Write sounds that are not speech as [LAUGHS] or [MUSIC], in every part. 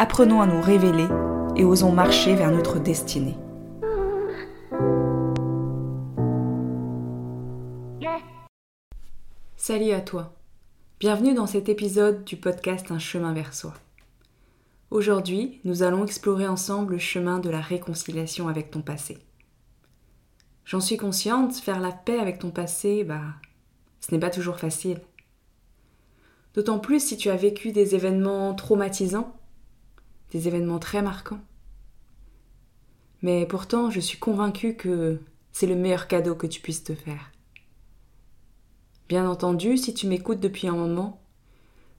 Apprenons à nous révéler et osons marcher vers notre destinée. Salut à toi. Bienvenue dans cet épisode du podcast Un chemin vers soi. Aujourd'hui, nous allons explorer ensemble le chemin de la réconciliation avec ton passé. J'en suis consciente, faire la paix avec ton passé, bah, ce n'est pas toujours facile. D'autant plus si tu as vécu des événements traumatisants, des événements très marquants. Mais pourtant, je suis convaincue que c'est le meilleur cadeau que tu puisses te faire. Bien entendu, si tu m'écoutes depuis un moment,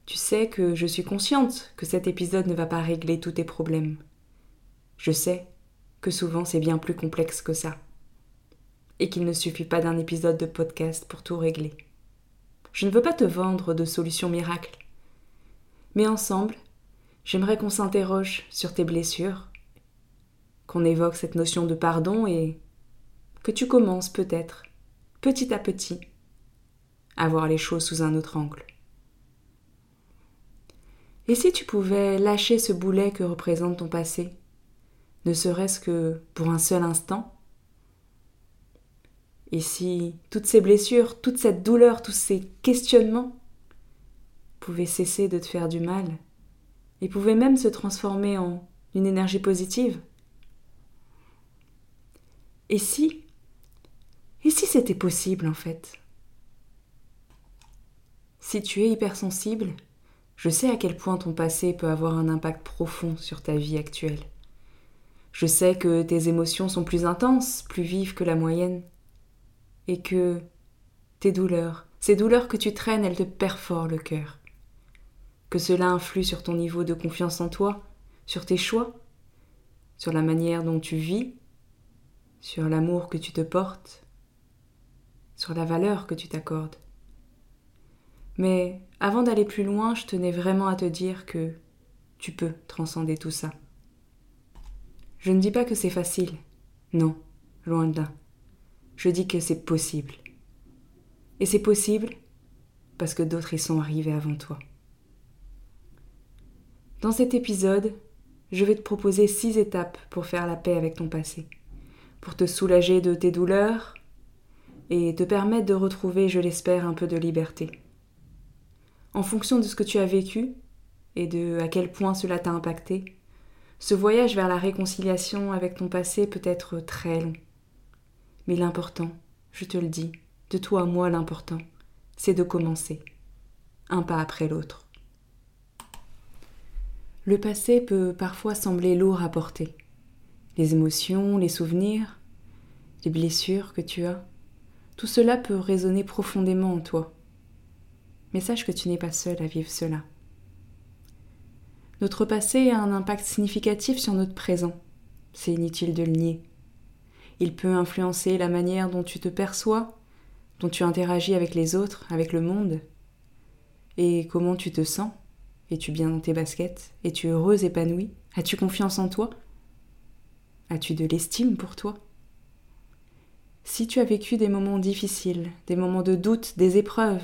tu sais que je suis consciente que cet épisode ne va pas régler tous tes problèmes. Je sais que souvent c'est bien plus complexe que ça. Et qu'il ne suffit pas d'un épisode de podcast pour tout régler. Je ne veux pas te vendre de solutions miracles. Mais ensemble, j'aimerais qu'on s'interroge sur tes blessures, qu'on évoque cette notion de pardon et que tu commences peut-être, petit à petit, à voir les choses sous un autre angle. Et si tu pouvais lâcher ce boulet que représente ton passé, ne serait-ce que pour un seul instant? Et si toutes ces blessures, toute cette douleur, tous ces questionnements pouvaient cesser de te faire du mal et pouvaient même se transformer en une énergie positive Et si Et si c'était possible en fait? Si tu es hypersensible, je sais à quel point ton passé peut avoir un impact profond sur ta vie actuelle. Je sais que tes émotions sont plus intenses, plus vives que la moyenne et que tes douleurs, ces douleurs que tu traînes, elles te perforent le cœur. Que cela influe sur ton niveau de confiance en toi, sur tes choix, sur la manière dont tu vis, sur l'amour que tu te portes, sur la valeur que tu t'accordes. Mais avant d'aller plus loin, je tenais vraiment à te dire que tu peux transcender tout ça. Je ne dis pas que c'est facile. Non, loin de là je dis que c'est possible. Et c'est possible parce que d'autres y sont arrivés avant toi. Dans cet épisode, je vais te proposer six étapes pour faire la paix avec ton passé, pour te soulager de tes douleurs et te permettre de retrouver, je l'espère, un peu de liberté. En fonction de ce que tu as vécu et de à quel point cela t'a impacté, ce voyage vers la réconciliation avec ton passé peut être très long. Mais l'important, je te le dis, de toi à moi l'important, c'est de commencer, un pas après l'autre. Le passé peut parfois sembler lourd à porter. Les émotions, les souvenirs, les blessures que tu as, tout cela peut résonner profondément en toi. Mais sache que tu n'es pas seul à vivre cela. Notre passé a un impact significatif sur notre présent. C'est inutile de le nier. Il peut influencer la manière dont tu te perçois, dont tu interagis avec les autres, avec le monde. Et comment tu te sens Es-tu bien dans tes baskets? Es-tu heureuse, épanouie? As-tu confiance en toi? As-tu de l'estime pour toi? Si tu as vécu des moments difficiles, des moments de doute, des épreuves,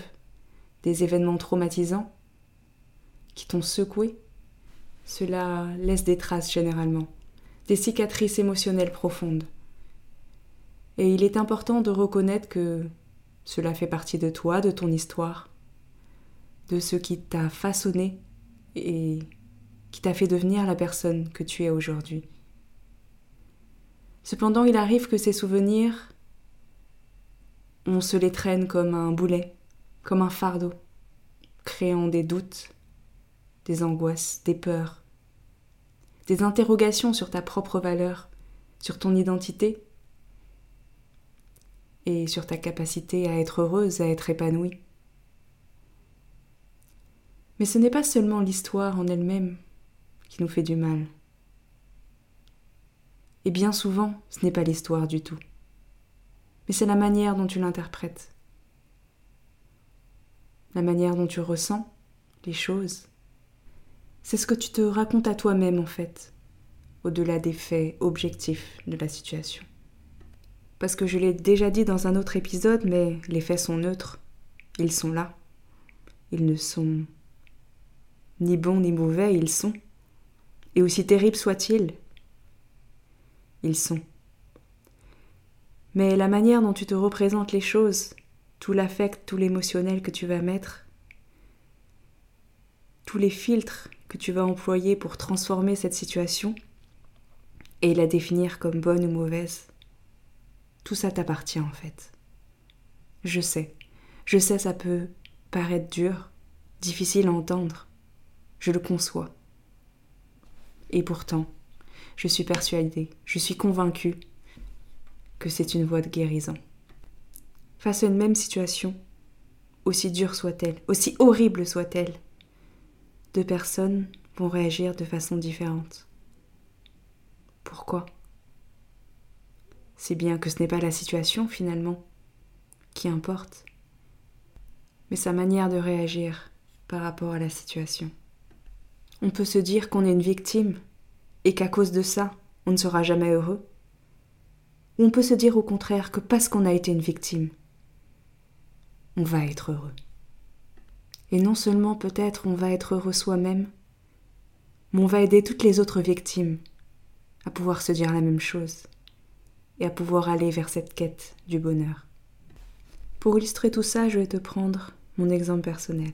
des événements traumatisants qui t'ont secoué, cela laisse des traces généralement, des cicatrices émotionnelles profondes. Et il est important de reconnaître que cela fait partie de toi, de ton histoire, de ce qui t'a façonné et qui t'a fait devenir la personne que tu es aujourd'hui. Cependant, il arrive que ces souvenirs, on se les traîne comme un boulet, comme un fardeau, créant des doutes, des angoisses, des peurs, des interrogations sur ta propre valeur, sur ton identité et sur ta capacité à être heureuse, à être épanouie. Mais ce n'est pas seulement l'histoire en elle-même qui nous fait du mal. Et bien souvent, ce n'est pas l'histoire du tout. Mais c'est la manière dont tu l'interprètes. La manière dont tu ressens les choses. C'est ce que tu te racontes à toi-même en fait, au-delà des faits objectifs de la situation. Parce que je l'ai déjà dit dans un autre épisode, mais les faits sont neutres. Ils sont là. Ils ne sont ni bons ni mauvais, ils sont. Et aussi terribles soient-ils, ils sont. Mais la manière dont tu te représentes les choses, tout l'affect, tout l'émotionnel que tu vas mettre, tous les filtres que tu vas employer pour transformer cette situation et la définir comme bonne ou mauvaise, tout ça t'appartient en fait. Je sais, je sais ça peut paraître dur, difficile à entendre, je le conçois. Et pourtant, je suis persuadée, je suis convaincue que c'est une voie de guérison. Face à une même situation, aussi dure soit-elle, aussi horrible soit-elle, deux personnes vont réagir de façon différente. Pourquoi? C'est bien que ce n'est pas la situation finalement qui importe, mais sa manière de réagir par rapport à la situation. On peut se dire qu'on est une victime et qu'à cause de ça, on ne sera jamais heureux. Ou on peut se dire au contraire que parce qu'on a été une victime, on va être heureux. Et non seulement peut-être on va être heureux soi-même, mais on va aider toutes les autres victimes à pouvoir se dire la même chose et à pouvoir aller vers cette quête du bonheur. Pour illustrer tout ça, je vais te prendre mon exemple personnel.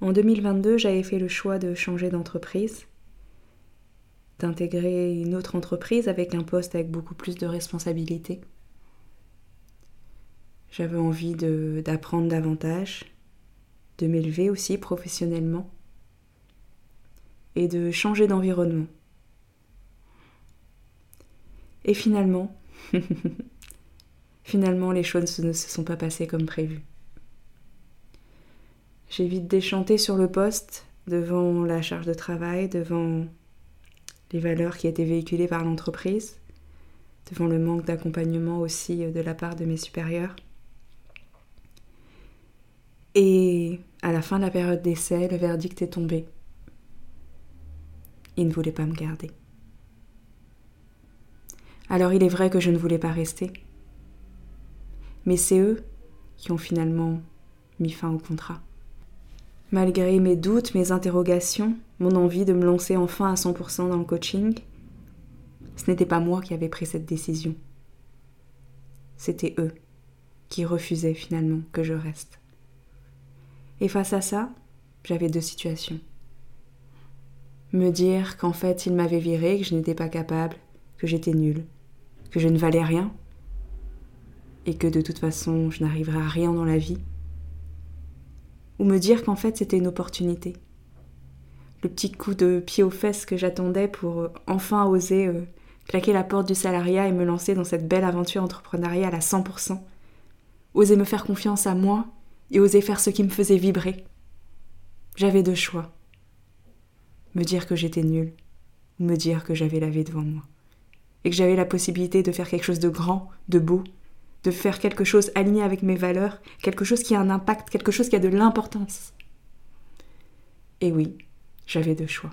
En 2022, j'avais fait le choix de changer d'entreprise d'intégrer une autre entreprise avec un poste avec beaucoup plus de responsabilités. J'avais envie d'apprendre davantage, de m'élever aussi professionnellement et de changer d'environnement. Et finalement, [LAUGHS] finalement, les choses ne se sont pas passées comme prévu. J'ai vite déchanté sur le poste devant la charge de travail, devant les valeurs qui étaient véhiculées par l'entreprise, devant le manque d'accompagnement aussi euh, de la part de mes supérieurs. Et à la fin de la période d'essai, le verdict est tombé. Ils ne voulaient pas me garder. Alors il est vrai que je ne voulais pas rester. Mais c'est eux qui ont finalement mis fin au contrat. Malgré mes doutes, mes interrogations, mon envie de me lancer enfin à 100% dans le coaching, ce n'était pas moi qui avais pris cette décision. C'était eux qui refusaient finalement que je reste. Et face à ça, j'avais deux situations. Me dire qu'en fait ils m'avaient viré, que je n'étais pas capable, que j'étais nulle, que je ne valais rien, et que de toute façon je n'arriverais à rien dans la vie ou me dire qu'en fait c'était une opportunité. Le petit coup de pied aux fesses que j'attendais pour euh, enfin oser euh, claquer la porte du salariat et me lancer dans cette belle aventure entrepreneuriale à 100%. Oser me faire confiance à moi et oser faire ce qui me faisait vibrer. J'avais deux choix. Me dire que j'étais nulle ou me dire que j'avais la vie devant moi. Et que j'avais la possibilité de faire quelque chose de grand, de beau, de faire quelque chose aligné avec mes valeurs, quelque chose qui a un impact, quelque chose qui a de l'importance. Et oui, j'avais deux choix.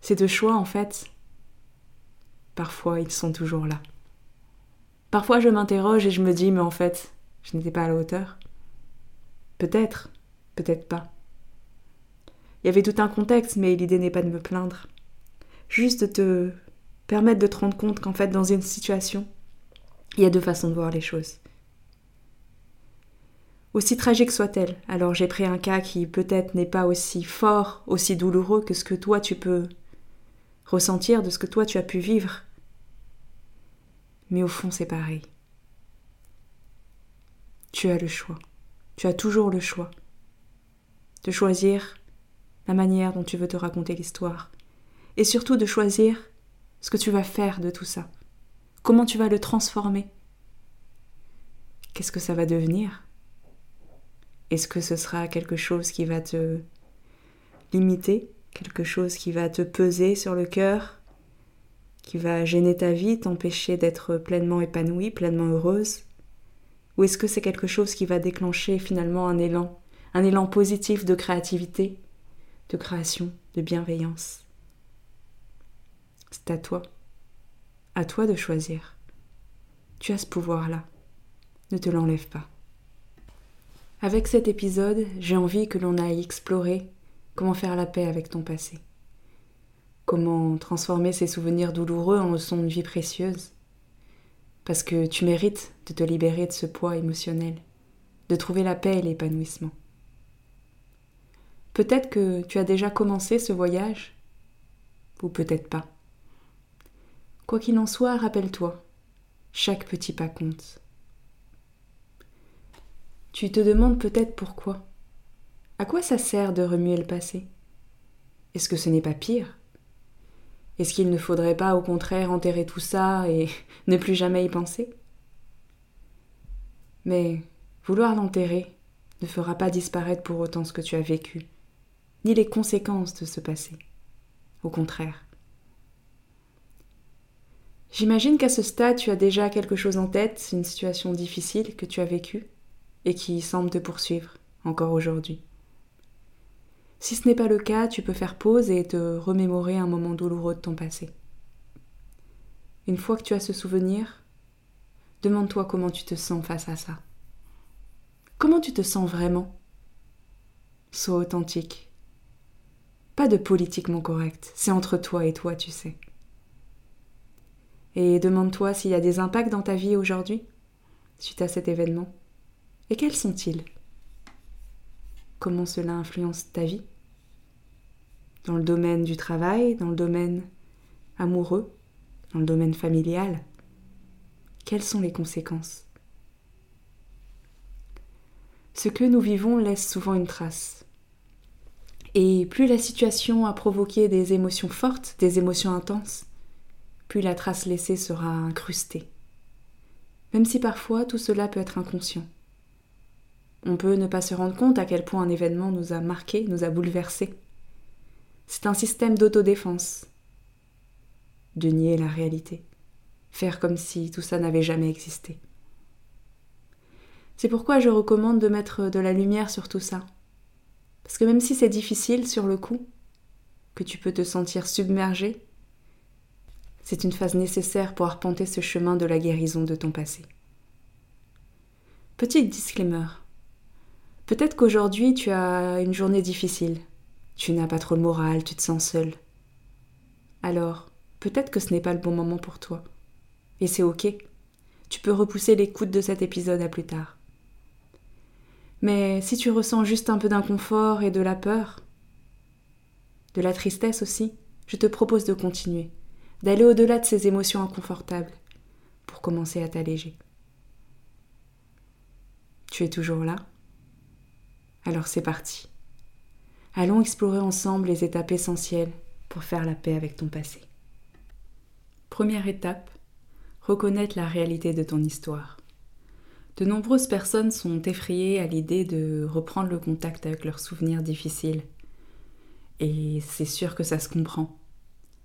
Ces deux choix, en fait, parfois ils sont toujours là. Parfois je m'interroge et je me dis, mais en fait, je n'étais pas à la hauteur. Peut-être, peut-être pas. Il y avait tout un contexte, mais l'idée n'est pas de me plaindre. Juste de te permettre de te rendre compte qu'en fait, dans une situation, il y a deux façons de voir les choses. Aussi tragique soit-elle, alors j'ai pris un cas qui peut-être n'est pas aussi fort, aussi douloureux que ce que toi tu peux ressentir, de ce que toi tu as pu vivre. Mais au fond c'est pareil. Tu as le choix. Tu as toujours le choix de choisir la manière dont tu veux te raconter l'histoire et surtout de choisir ce que tu vas faire de tout ça. Comment tu vas le transformer? Qu'est-ce que ça va devenir? Est-ce que ce sera quelque chose qui va te limiter? Quelque chose qui va te peser sur le cœur? Qui va gêner ta vie, t'empêcher d'être pleinement épanouie, pleinement heureuse? Ou est-ce que c'est quelque chose qui va déclencher finalement un élan, un élan positif de créativité, de création, de bienveillance? C'est à toi, à toi de choisir. Tu as ce pouvoir-là. Ne te l'enlève pas. Avec cet épisode, j'ai envie que l'on aille explorer comment faire la paix avec ton passé. Comment transformer ces souvenirs douloureux en leçons de vie précieuses. Parce que tu mérites de te libérer de ce poids émotionnel, de trouver la paix et l'épanouissement. Peut-être que tu as déjà commencé ce voyage, ou peut-être pas. Quoi qu'il en soit, rappelle-toi, chaque petit pas compte. Tu te demandes peut-être pourquoi. À quoi ça sert de remuer le passé? Est-ce que ce n'est pas pire? Est-ce qu'il ne faudrait pas au contraire enterrer tout ça et [LAUGHS] ne plus jamais y penser? Mais vouloir l'enterrer ne fera pas disparaître pour autant ce que tu as vécu, ni les conséquences de ce passé. Au contraire. J'imagine qu'à ce stade, tu as déjà quelque chose en tête, une situation difficile que tu as vécue et qui semble te poursuivre encore aujourd'hui. Si ce n'est pas le cas, tu peux faire pause et te remémorer un moment douloureux de ton passé. Une fois que tu as ce souvenir, demande-toi comment tu te sens face à ça. Comment tu te sens vraiment? Sois authentique. Pas de politiquement correct, c'est entre toi et toi, tu sais. Et demande-toi s'il y a des impacts dans ta vie aujourd'hui, suite à cet événement. Et quels sont-ils? Comment cela influence ta vie? Dans le domaine du travail, dans le domaine amoureux, dans le domaine familial Quelles sont les conséquences? Ce que nous vivons laisse souvent une trace. Et plus la situation a provoqué des émotions fortes, des émotions intenses, plus la trace laissée sera incrustée. Même si parfois tout cela peut être inconscient. On peut ne pas se rendre compte à quel point un événement nous a marqué, nous a bouleversé. C'est un système d'autodéfense. De nier la réalité. Faire comme si tout ça n'avait jamais existé. C'est pourquoi je recommande de mettre de la lumière sur tout ça. Parce que même si c'est difficile sur le coup, que tu peux te sentir submergé, c'est une phase nécessaire pour arpenter ce chemin de la guérison de ton passé. Petit disclaimer. Peut-être qu'aujourd'hui tu as une journée difficile, tu n'as pas trop le moral, tu te sens seul. Alors, peut-être que ce n'est pas le bon moment pour toi. Et c'est ok. Tu peux repousser l'écoute de cet épisode à plus tard. Mais si tu ressens juste un peu d'inconfort et de la peur, de la tristesse aussi, je te propose de continuer, d'aller au-delà de ces émotions inconfortables pour commencer à t'alléger. Tu es toujours là? Alors c'est parti. Allons explorer ensemble les étapes essentielles pour faire la paix avec ton passé. Première étape, reconnaître la réalité de ton histoire. De nombreuses personnes sont effrayées à l'idée de reprendre le contact avec leurs souvenirs difficiles. Et c'est sûr que ça se comprend.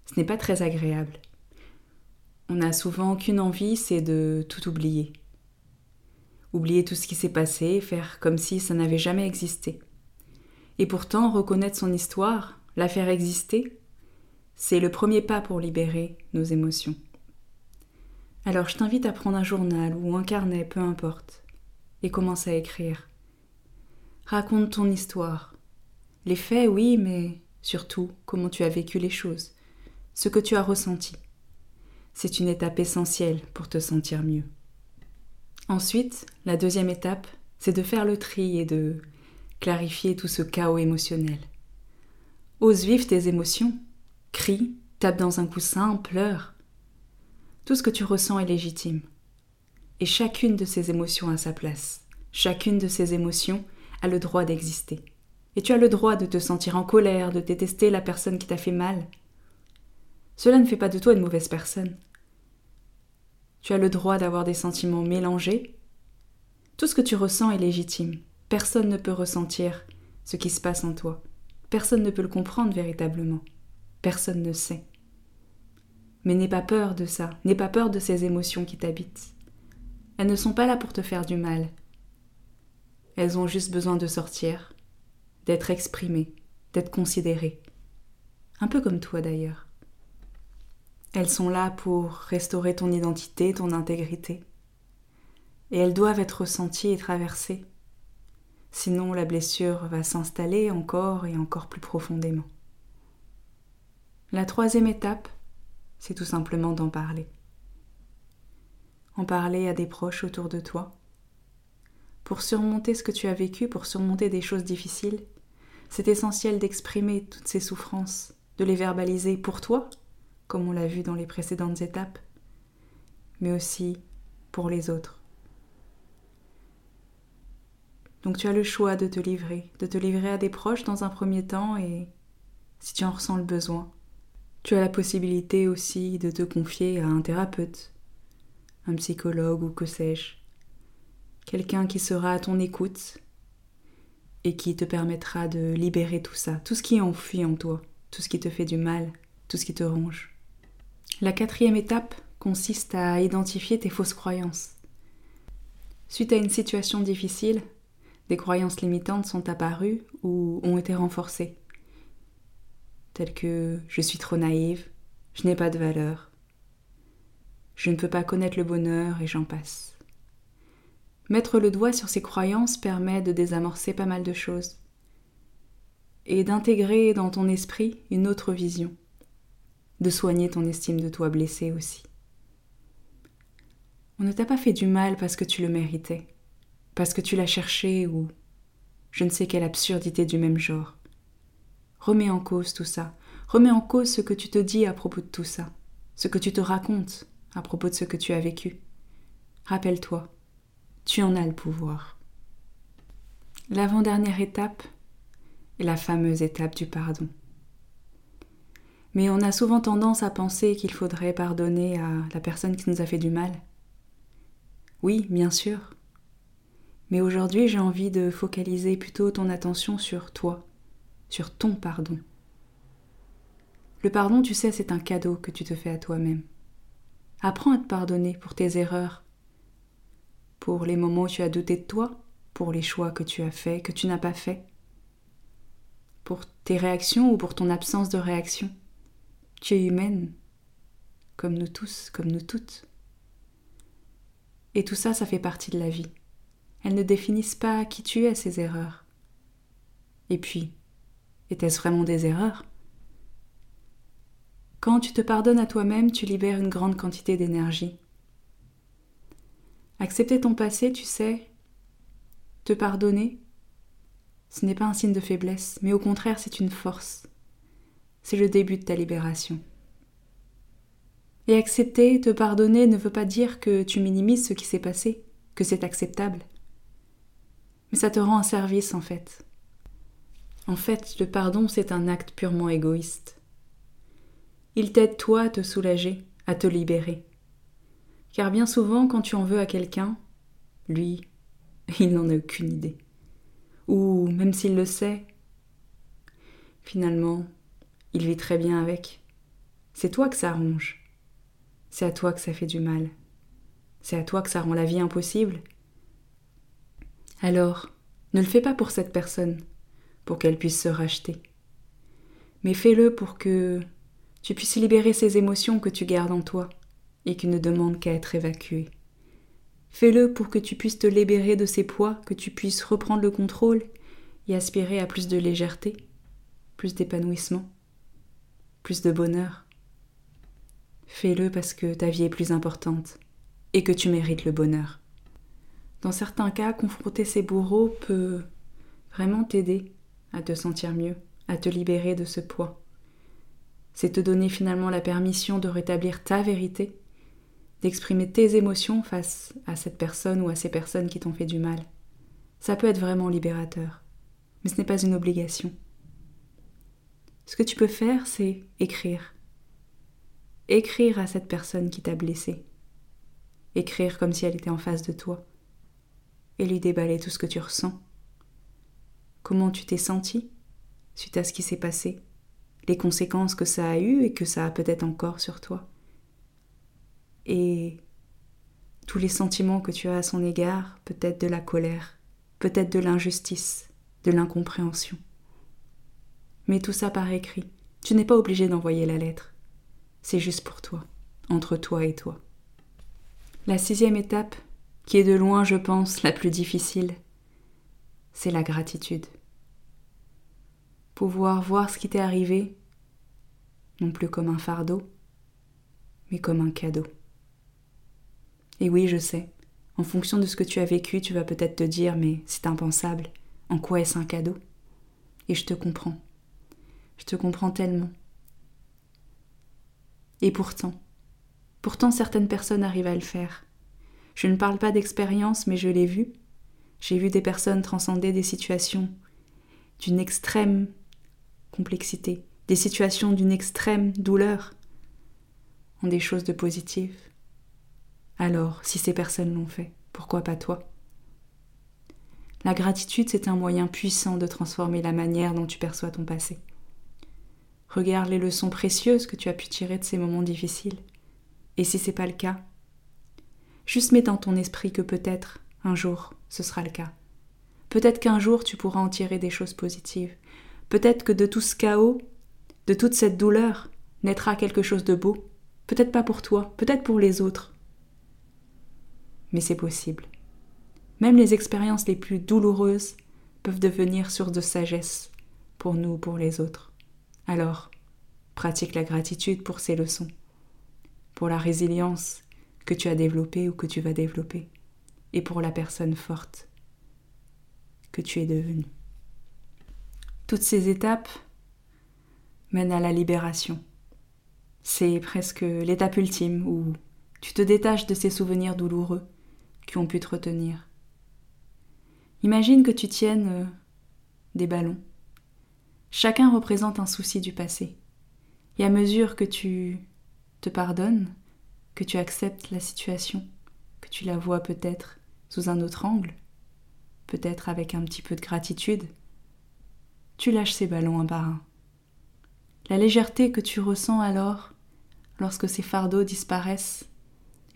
Ce n'est pas très agréable. On n'a souvent qu'une envie, c'est de tout oublier, oublier tout ce qui s'est passé, faire comme si ça n'avait jamais existé. Et pourtant, reconnaître son histoire, la faire exister, c'est le premier pas pour libérer nos émotions. Alors je t'invite à prendre un journal ou un carnet, peu importe, et commence à écrire. Raconte ton histoire. Les faits, oui, mais surtout comment tu as vécu les choses, ce que tu as ressenti. C'est une étape essentielle pour te sentir mieux. Ensuite, la deuxième étape, c'est de faire le tri et de clarifier tout ce chaos émotionnel. Ose vivre tes émotions, crie, tape dans un coussin, pleure. Tout ce que tu ressens est légitime. Et chacune de ces émotions a sa place. Chacune de ces émotions a le droit d'exister. Et tu as le droit de te sentir en colère, de détester la personne qui t'a fait mal. Cela ne fait pas de toi une mauvaise personne. Tu as le droit d'avoir des sentiments mélangés. Tout ce que tu ressens est légitime. Personne ne peut ressentir ce qui se passe en toi. Personne ne peut le comprendre véritablement. Personne ne sait. Mais n'aie pas peur de ça, n'aie pas peur de ces émotions qui t'habitent. Elles ne sont pas là pour te faire du mal. Elles ont juste besoin de sortir, d'être exprimées, d'être considérées. Un peu comme toi d'ailleurs. Elles sont là pour restaurer ton identité, ton intégrité. Et elles doivent être ressenties et traversées. Sinon, la blessure va s'installer encore et encore plus profondément. La troisième étape, c'est tout simplement d'en parler. En parler à des proches autour de toi. Pour surmonter ce que tu as vécu, pour surmonter des choses difficiles, c'est essentiel d'exprimer toutes ces souffrances, de les verbaliser pour toi, comme on l'a vu dans les précédentes étapes, mais aussi pour les autres. Donc tu as le choix de te livrer, de te livrer à des proches dans un premier temps et, si tu en ressens le besoin, tu as la possibilité aussi de te confier à un thérapeute, un psychologue ou que sais-je, quelqu'un qui sera à ton écoute et qui te permettra de libérer tout ça, tout ce qui est enfui en toi, tout ce qui te fait du mal, tout ce qui te ronge. La quatrième étape consiste à identifier tes fausses croyances. Suite à une situation difficile, des croyances limitantes sont apparues ou ont été renforcées, telles que je suis trop naïve, je n'ai pas de valeur, je ne peux pas connaître le bonheur et j'en passe. Mettre le doigt sur ces croyances permet de désamorcer pas mal de choses et d'intégrer dans ton esprit une autre vision, de soigner ton estime de toi blessée aussi. On ne t'a pas fait du mal parce que tu le méritais parce que tu l'as cherché ou je ne sais quelle absurdité du même genre. Remets en cause tout ça, remets en cause ce que tu te dis à propos de tout ça, ce que tu te racontes à propos de ce que tu as vécu. Rappelle-toi, tu en as le pouvoir. L'avant-dernière étape est la fameuse étape du pardon. Mais on a souvent tendance à penser qu'il faudrait pardonner à la personne qui nous a fait du mal. Oui, bien sûr, mais aujourd'hui, j'ai envie de focaliser plutôt ton attention sur toi, sur ton pardon. Le pardon, tu sais, c'est un cadeau que tu te fais à toi-même. Apprends à te pardonner pour tes erreurs, pour les moments où tu as douté de toi, pour les choix que tu as faits, que tu n'as pas faits, pour tes réactions ou pour ton absence de réaction. Tu es humaine, comme nous tous, comme nous toutes. Et tout ça, ça fait partie de la vie. Elles ne définissent pas qui tu es, ces erreurs. Et puis, était-ce vraiment des erreurs? Quand tu te pardonnes à toi-même, tu libères une grande quantité d'énergie. Accepter ton passé, tu sais, te pardonner, ce n'est pas un signe de faiblesse, mais au contraire, c'est une force. C'est le début de ta libération. Et accepter, te pardonner ne veut pas dire que tu minimises ce qui s'est passé, que c'est acceptable mais ça te rend un service en fait. En fait, le pardon, c'est un acte purement égoïste. Il t'aide toi à te soulager, à te libérer. Car bien souvent, quand tu en veux à quelqu'un, lui, [LAUGHS] il n'en a aucune idée. Ou même s'il le sait, finalement, il vit très bien avec. C'est toi que ça ronge. C'est à toi que ça fait du mal. C'est à toi que ça rend la vie impossible alors, ne le fais pas pour cette personne, pour qu'elle puisse se racheter. Mais fais-le pour que tu puisses libérer ces émotions que tu gardes en toi et qui ne demandent qu'à être évacuées. Fais-le pour que tu puisses te libérer de ces poids, que tu puisses reprendre le contrôle et aspirer à plus de légèreté, plus d'épanouissement, de bonheur. Fais-le parce que ta vie est plus importante et que tu mérites le bonheur. Dans certains cas, confronter ces bourreaux peut vraiment t'aider à te sentir mieux, à te libérer de ce poids. C'est te donner finalement la permission de rétablir ta vérité, d'exprimer tes émotions face à cette personne ou à ces personnes qui t'ont fait du mal. Ça peut être vraiment libérateur, mais ce n'est pas une obligation. Ce que tu peux faire, c'est écrire. Écrire à cette personne qui t'a blessé. Écrire comme si elle était en face de toi et lui déballer tout ce que tu ressens. Comment tu t'es senti suite à ce qui s'est passé, les conséquences que ça a eues et que ça a peut-être encore sur toi, et tous les sentiments que tu as à son égard, peut-être de la colère, peut-être de l'injustice, de l'incompréhension. Mets tout ça par écrit. Tu n'es pas obligé d'envoyer la lettre. C'est juste pour toi, entre toi et toi. La sixième étape, qui est de loin, je pense, la plus difficile, c'est la gratitude. Pouvoir voir ce qui t'est arrivé, non plus comme un fardeau, mais comme un cadeau. Et oui, je sais, en fonction de ce que tu as vécu, tu vas peut-être te dire, mais c'est impensable, en quoi est-ce un cadeau? Et je te comprends. Je te comprends tellement. Et pourtant, pourtant certaines personnes arrivent à le faire. Je ne parle pas d'expérience, mais je l'ai vu. J'ai vu des personnes transcender des situations d'une extrême complexité, des situations d'une extrême douleur, en des choses de positives. Alors, si ces personnes l'ont fait, pourquoi pas toi? La gratitude, c'est un moyen puissant de transformer la manière dont tu perçois ton passé. Regarde les leçons précieuses que tu as pu tirer de ces moments difficiles. Et si c'est pas le cas, juste mets dans ton esprit que peut-être, un jour, ce sera le cas. Peut-être qu'un jour tu pourras en tirer des choses positives. Peut-être que de tout ce chaos, de toute cette douleur, naîtra quelque chose de beau. Peut-être pas pour toi, peut-être pour les autres, mais c'est possible. Même les expériences les plus douloureuses peuvent devenir source de sagesse pour nous ou pour les autres. Alors, pratique la gratitude pour ces leçons, pour la résilience que tu as développée ou que tu vas développer, et pour la personne forte que tu es devenue. Toutes ces étapes mènent à la libération. C'est presque l'étape ultime où tu te détaches de ces souvenirs douloureux qui ont pu te retenir. Imagine que tu tiennes euh, des ballons. Chacun représente un souci du passé. Et à mesure que tu te pardonnes, que tu acceptes la situation, que tu la vois peut-être sous un autre angle, peut-être avec un petit peu de gratitude, tu lâches ces ballons un par un. La légèreté que tu ressens alors, lorsque ces fardeaux disparaissent,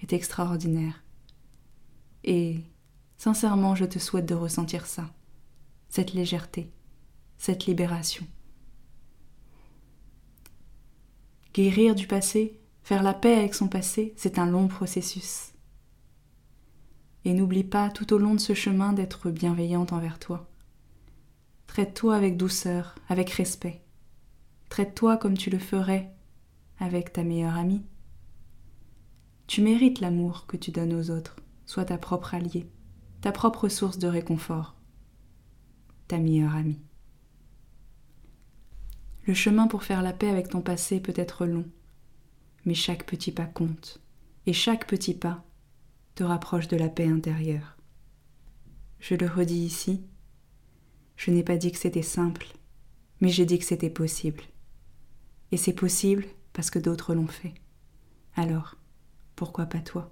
est extraordinaire. Et sincèrement, je te souhaite de ressentir ça, cette légèreté, cette libération. Guérir du passé, faire la paix avec son passé, c'est un long processus. Et n'oublie pas tout au long de ce chemin d'être bienveillante envers toi. Traite-toi avec douceur, avec respect. Traite-toi comme tu le ferais avec ta meilleure amie. Tu mérites l'amour que tu donnes aux autres. Sois ta propre alliée, ta propre source de réconfort, ta meilleure amie. Le chemin pour faire la paix avec ton passé peut être long, mais chaque petit pas compte, et chaque petit pas te rapproche de la paix intérieure. Je le redis ici, je n'ai pas dit que c'était simple, mais j'ai dit que c'était possible. Et c'est possible parce que d'autres l'ont fait. Alors, pourquoi pas toi?